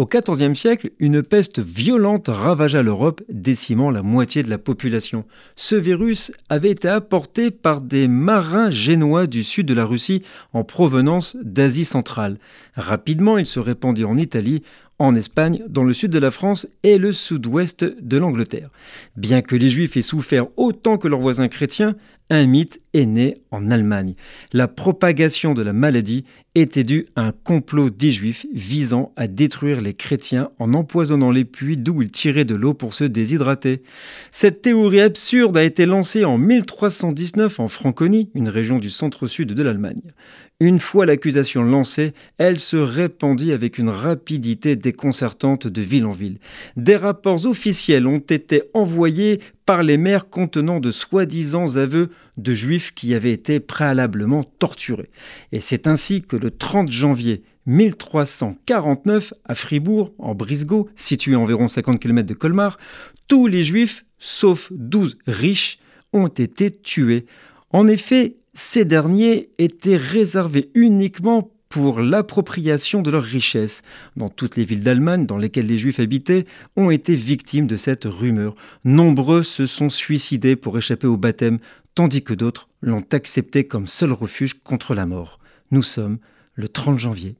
Au XIVe siècle, une peste violente ravagea l'Europe, décimant la moitié de la population. Ce virus avait été apporté par des marins génois du sud de la Russie en provenance d'Asie centrale. Rapidement, il se répandit en Italie, en Espagne, dans le sud de la France et le sud-ouest de l'Angleterre. Bien que les Juifs aient souffert autant que leurs voisins chrétiens, un mythe est né en Allemagne. La propagation de la maladie était due à un complot des Juifs visant à détruire les chrétiens en empoisonnant les puits d'où ils tiraient de l'eau pour se déshydrater. Cette théorie absurde a été lancée en 1319 en Franconie, une région du centre-sud de l'Allemagne. Une fois l'accusation lancée, elle se répandit avec une rapidité déconcertante de ville en ville. Des rapports officiels ont été envoyés par les maires contenant de soi-disant aveux de juifs qui avaient été préalablement torturés. Et c'est ainsi que le 30 janvier 1349, à Fribourg, en Brisgau, situé à environ 50 km de Colmar, tous les juifs, sauf 12 riches, ont été tués. En effet, ces derniers étaient réservés uniquement pour l'appropriation de leurs richesses. Dans toutes les villes d'Allemagne dans lesquelles les Juifs habitaient, ont été victimes de cette rumeur. Nombreux se sont suicidés pour échapper au baptême, tandis que d'autres l'ont accepté comme seul refuge contre la mort. Nous sommes le 30 janvier